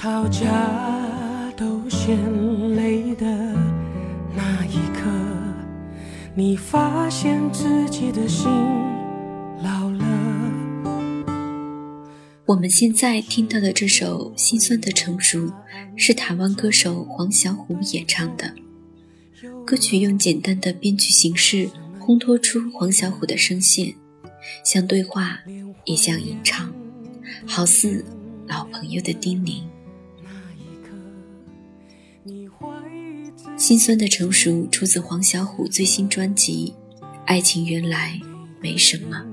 吵架都嫌累的那一刻，你发现自己的心老了。我们现在听到的这首《心酸的成熟》，是台湾歌手黄小琥演唱的。歌曲用简单的编曲形式烘托出黄小琥的声线，像对话，也像吟唱，好似老朋友的叮咛。心酸的成熟出自黄小琥最新专辑《爱情原来没什么》，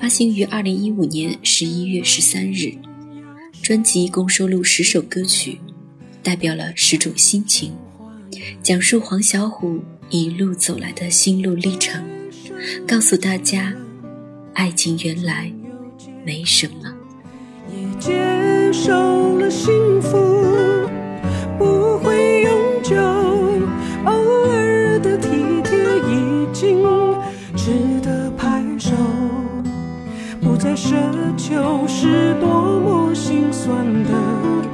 发行于二零一五年十一月十三日。专辑共收录十首歌曲，代表了十种心情，讲述黄小琥一路走来的心路历程，告诉大家，爱情原来没什么。也接受了幸福奢求是多么心酸的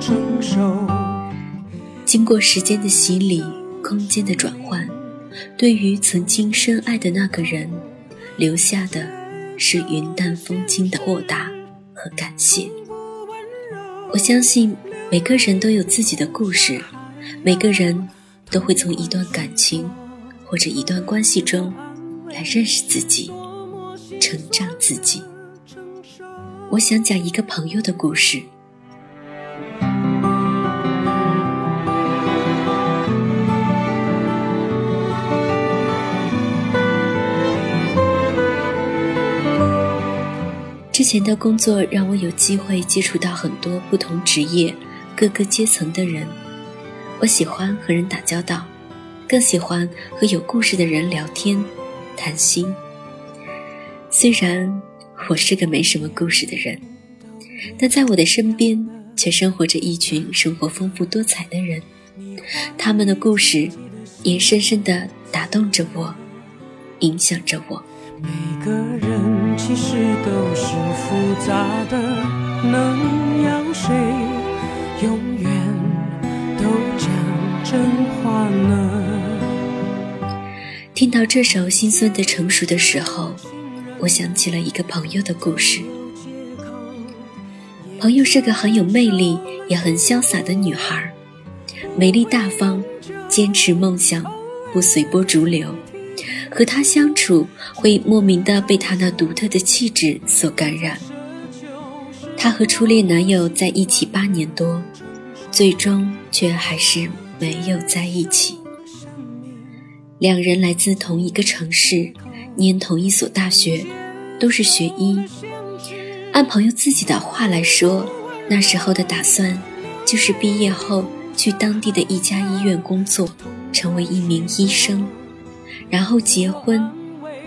承受。经过时间的洗礼，空间的转换，对于曾经深爱的那个人，留下的是云淡风轻的豁达和感谢。我相信每个人都有自己的故事，每个人都会从一段感情或者一段关系中来认识自己，成长自己。我想讲一个朋友的故事。之前的工作让我有机会接触到很多不同职业、各个阶层的人。我喜欢和人打交道，更喜欢和有故事的人聊天、谈心。虽然我是个没什么故事的人，但在我的身边却生活着一群生活丰富多彩的人。他们的故事也深深地打动着我，影响着我。每个人其实都是复杂的，能要谁永远都讲真话呢？听到这首心酸的成熟的时候，我想起了一个朋友的故事。朋友是个很有魅力也很潇洒的女孩，美丽大方，坚持梦想，不随波逐流。和她相处，会莫名的被她那独特的气质所感染。她和初恋男友在一起八年多，最终却还是没有在一起。两人来自同一个城市，念同一所大学，都是学医。按朋友自己的话来说，那时候的打算就是毕业后去当地的一家医院工作，成为一名医生。然后结婚、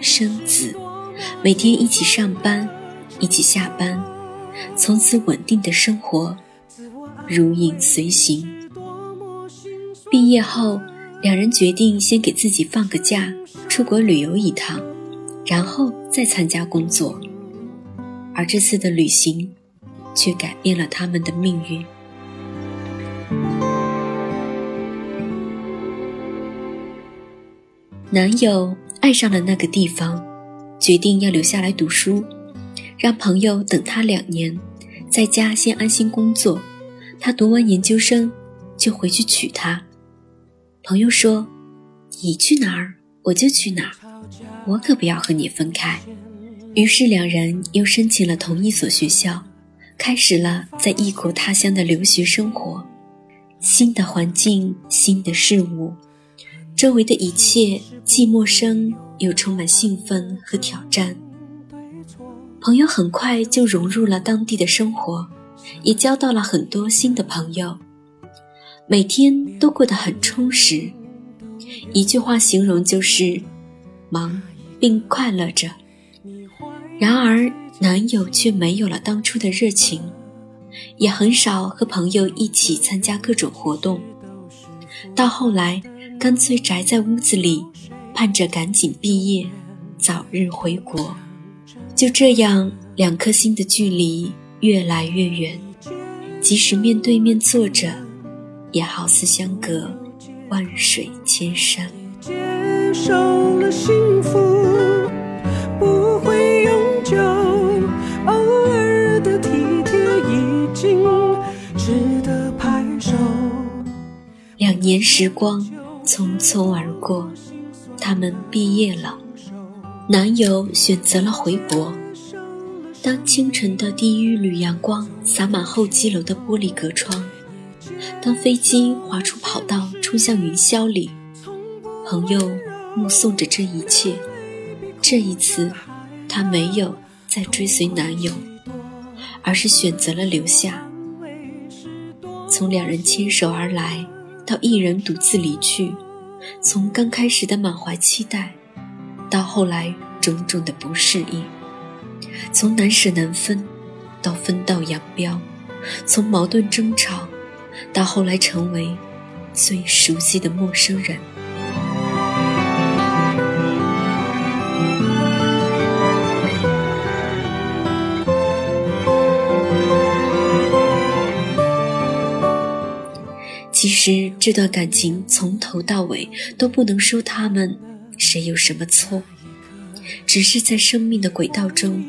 生子，每天一起上班，一起下班，从此稳定的生活，如影随形。毕业后，两人决定先给自己放个假，出国旅游一趟，然后再参加工作。而这次的旅行，却改变了他们的命运。男友爱上了那个地方，决定要留下来读书，让朋友等他两年，在家先安心工作。他读完研究生就回去娶她。朋友说：“你去哪儿，我就去哪儿，我可不要和你分开。”于是两人又申请了同一所学校，开始了在异国他乡的留学生活。新的环境，新的事物。周围的一切既陌生又充满兴奋和挑战。朋友很快就融入了当地的生活，也交到了很多新的朋友，每天都过得很充实。一句话形容就是：忙并快乐着。然而，男友却没有了当初的热情，也很少和朋友一起参加各种活动。到后来，干脆宅在屋子里，盼着赶紧毕业，早日回国。就这样，两颗心的距离越来越远，即使面对面坐着，也好似相隔万水千山。时光匆匆而过，他们毕业了，男友选择了回国。当清晨的第一缕阳光洒满候机楼的玻璃隔窗，当飞机划出跑道冲向云霄里。朋友目送着这一切，这一次，她没有再追随男友，而是选择了留下。从两人牵手而来，到一人独自离去，从刚开始的满怀期待，到后来种种的不适应，从难舍难分，到分道扬镳，从矛盾争吵，到后来成为最熟悉的陌生人。其实这段感情从头到尾都不能说他们谁有什么错，只是在生命的轨道中，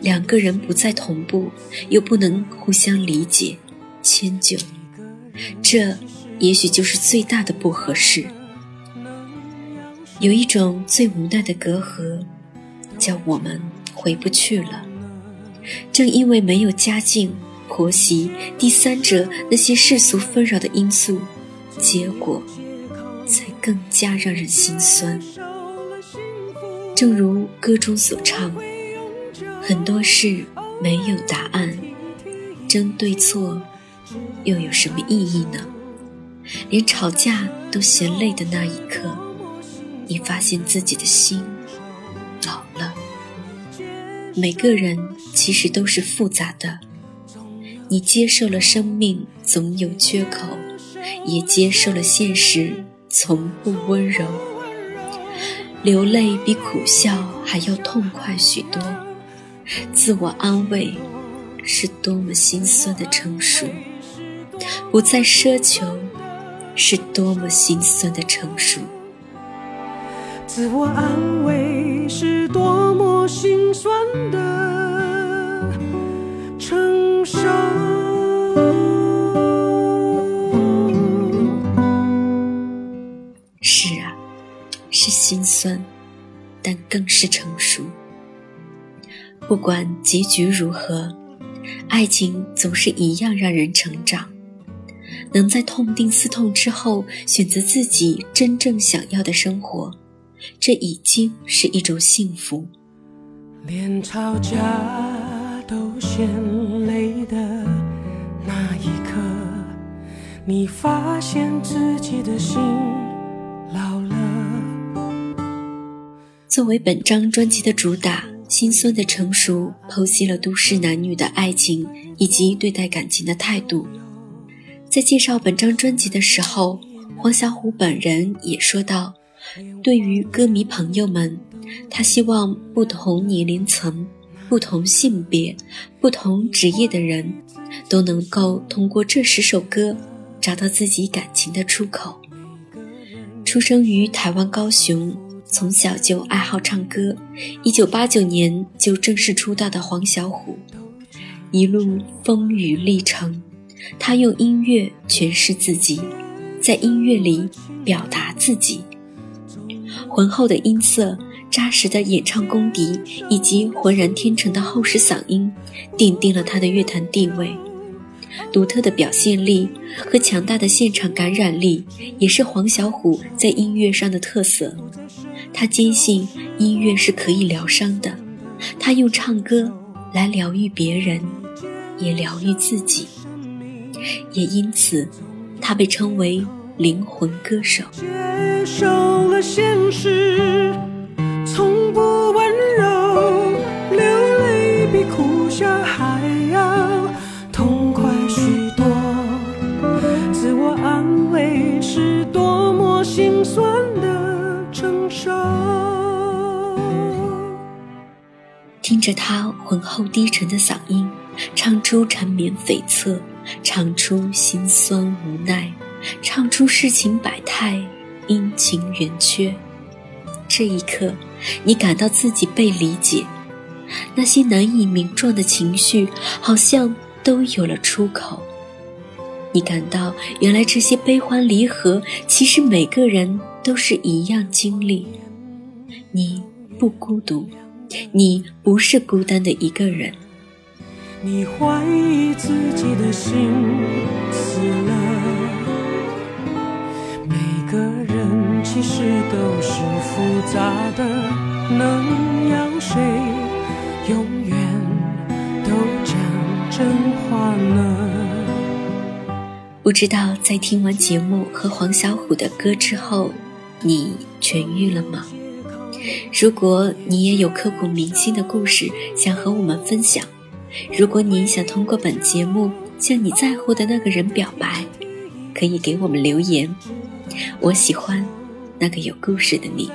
两个人不再同步，又不能互相理解、迁就，这也许就是最大的不合适。有一种最无奈的隔阂，叫我们回不去了。正因为没有家境。婆媳、第三者那些世俗纷扰的因素，结果才更加让人心酸。正如歌中所唱，很多事没有答案，争对错又有什么意义呢？连吵架都嫌累的那一刻，你发现自己的心老了。每个人其实都是复杂的。你接受了生命总有缺口，也接受了现实从不温柔。流泪比苦笑还要痛快许多，自我安慰是多么心酸的成熟，不再奢求是多么心酸的成熟。自我安慰是多么心酸的心酸，但更是成熟。不管结局如何，爱情总是一样让人成长。能在痛定思痛之后选择自己真正想要的生活，这已经是一种幸福。连吵架都嫌累的那一刻，你发现自己的心。作为本张专辑的主打，《心酸的成熟》剖析了都市男女的爱情以及对待感情的态度。在介绍本张专辑的时候，黄小琥本人也说到：“对于歌迷朋友们，他希望不同年龄层、不同性别、不同职业的人，都能够通过这十首歌，找到自己感情的出口。”出生于台湾高雄。从小就爱好唱歌，一九八九年就正式出道的黄小琥，一路风雨历程，他用音乐诠释自己，在音乐里表达自己。浑厚的音色、扎实的演唱功底以及浑然天成的厚实嗓音，奠定了他的乐坛地位。独特的表现力和强大的现场感染力，也是黄小琥在音乐上的特色。他坚信音乐是可以疗伤的，他用唱歌来疗愈别人，也疗愈自己，也因此，他被称为灵魂歌手。接受了现实，听着他浑厚低沉的嗓音，唱出缠绵悱恻，唱出心酸无奈，唱出世情百态，阴晴圆缺。这一刻，你感到自己被理解，那些难以名状的情绪好像都有了出口。你感到，原来这些悲欢离合，其实每个人都是一样经历。你不孤独，你不是孤单的一个人。你怀疑自己的心死了，每个人其实都是复杂的，能让谁永远都讲真话呢？不知道在听完节目和黄小琥的歌之后，你痊愈了吗？如果你也有刻骨铭心的故事想和我们分享，如果你想通过本节目向你在乎的那个人表白，可以给我们留言。我喜欢那个有故事的你。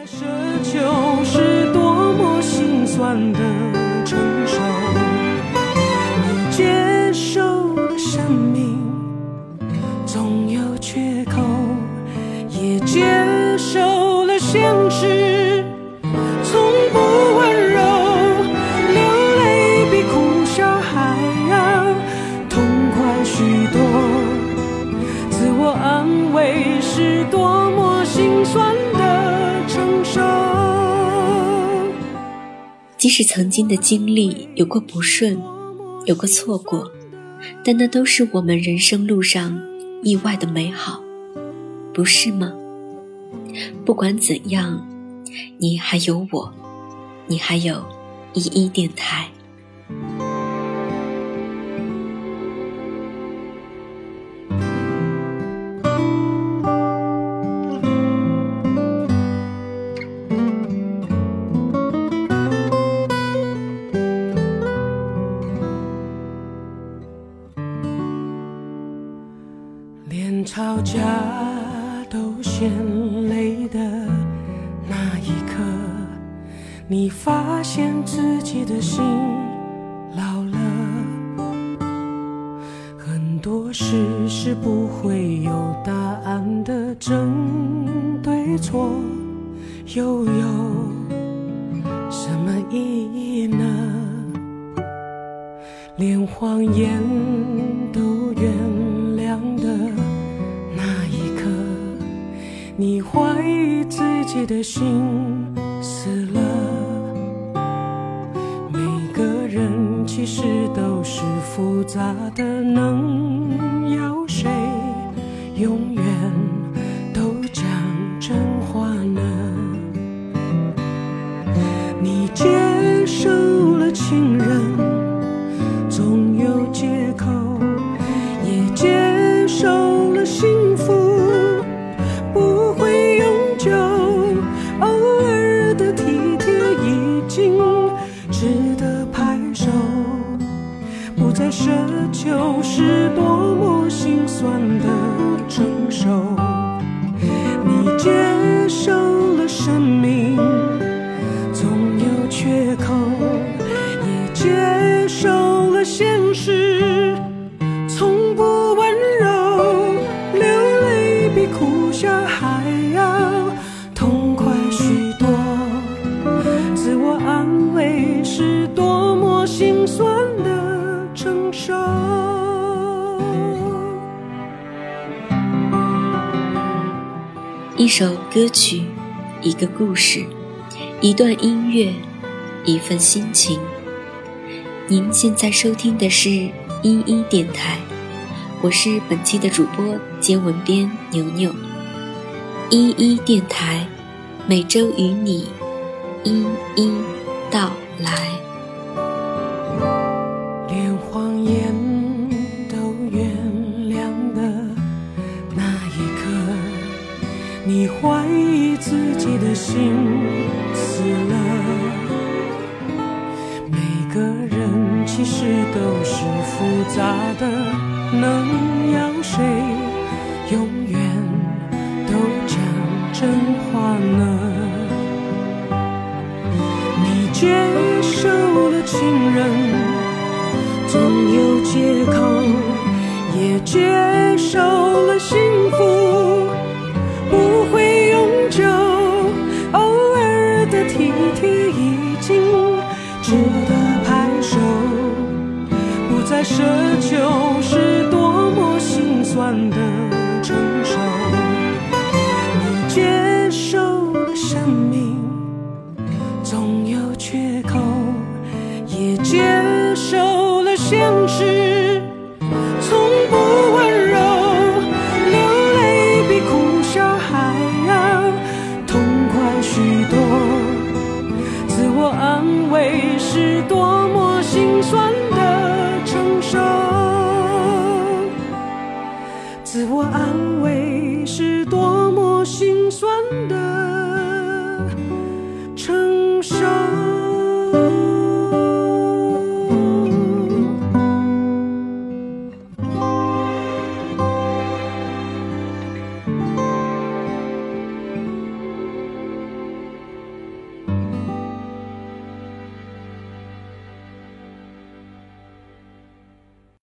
是多么心酸的承受。即使曾经的经历有过不顺，有过错过，但那都是我们人生路上。意外的美好，不是吗？不管怎样，你还有我，你还有一一电台。争对错又有什么意义呢？连谎言都原谅的那一刻。你怀疑自己的心死了，每个人其实都是复杂的，歌曲，一个故事，一段音乐，一份心情。您现在收听的是一一电台，我是本期的主播兼文编牛牛。一一电台，每周与你一一道来。心死了，每个人其实都是复杂的，能要谁永远都讲真话呢？你接受了。情人，总有借口，也接受了幸福奢求。